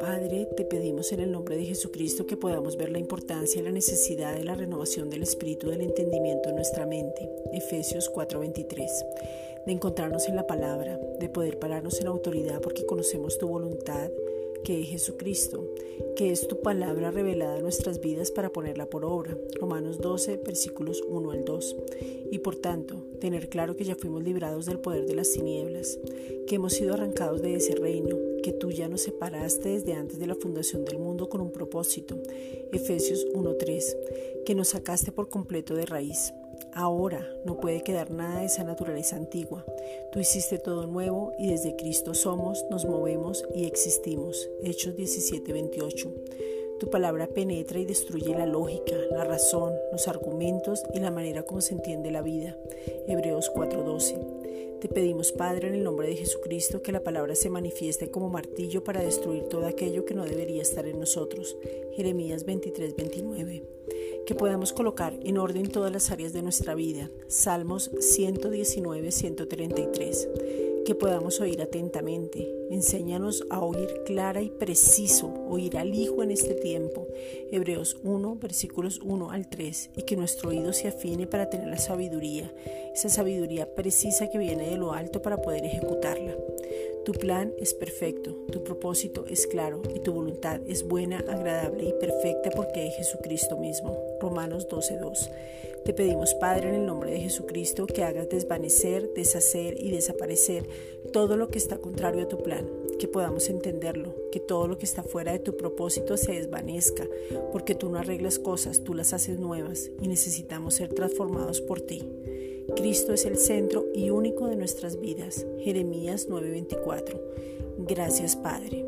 Padre, te pedimos en el nombre de Jesucristo que podamos ver la importancia y la necesidad de la renovación del espíritu del entendimiento en nuestra mente. Efesios 4:23. De encontrarnos en la palabra, de poder pararnos en autoridad porque conocemos tu voluntad, que es Jesucristo, que es tu palabra revelada en nuestras vidas para ponerla por obra. Romanos 12, versículos 1 al 2. Y por tanto, tener claro que ya fuimos librados del poder de las tinieblas, que hemos sido arrancados de ese reino, que tú ya nos separaste desde antes de la fundación del mundo con un propósito. Efesios 1.3, que nos sacaste por completo de raíz Ahora no puede quedar nada de esa naturaleza antigua. Tú hiciste todo nuevo y desde Cristo somos, nos movemos y existimos. Hechos 17:28. Tu palabra penetra y destruye la lógica, la razón, los argumentos y la manera como se entiende la vida. Hebreos 4:12. Te pedimos, Padre, en el nombre de Jesucristo, que la palabra se manifieste como martillo para destruir todo aquello que no debería estar en nosotros. Jeremías 23:29 que podamos colocar en orden todas las áreas de nuestra vida. Salmos 119, 133. Que podamos oír atentamente. Enséñanos a oír clara y preciso, oír al Hijo en este tiempo. Hebreos 1, versículos 1 al 3. Y que nuestro oído se afine para tener la sabiduría, esa sabiduría precisa que viene de lo alto para poder ejecutarla. Tu plan es perfecto, tu propósito es claro y tu voluntad es buena, agradable y perfecta porque es Jesucristo mismo. Romanos 12:2. Te pedimos, Padre, en el nombre de Jesucristo, que hagas desvanecer, deshacer y desaparecer todo lo que está contrario a tu plan, que podamos entenderlo, que todo lo que está fuera de tu propósito se desvanezca, porque tú no arreglas cosas, tú las haces nuevas y necesitamos ser transformados por ti. Cristo es el centro y único de nuestras vidas. Jeremías 9:24. Gracias Padre.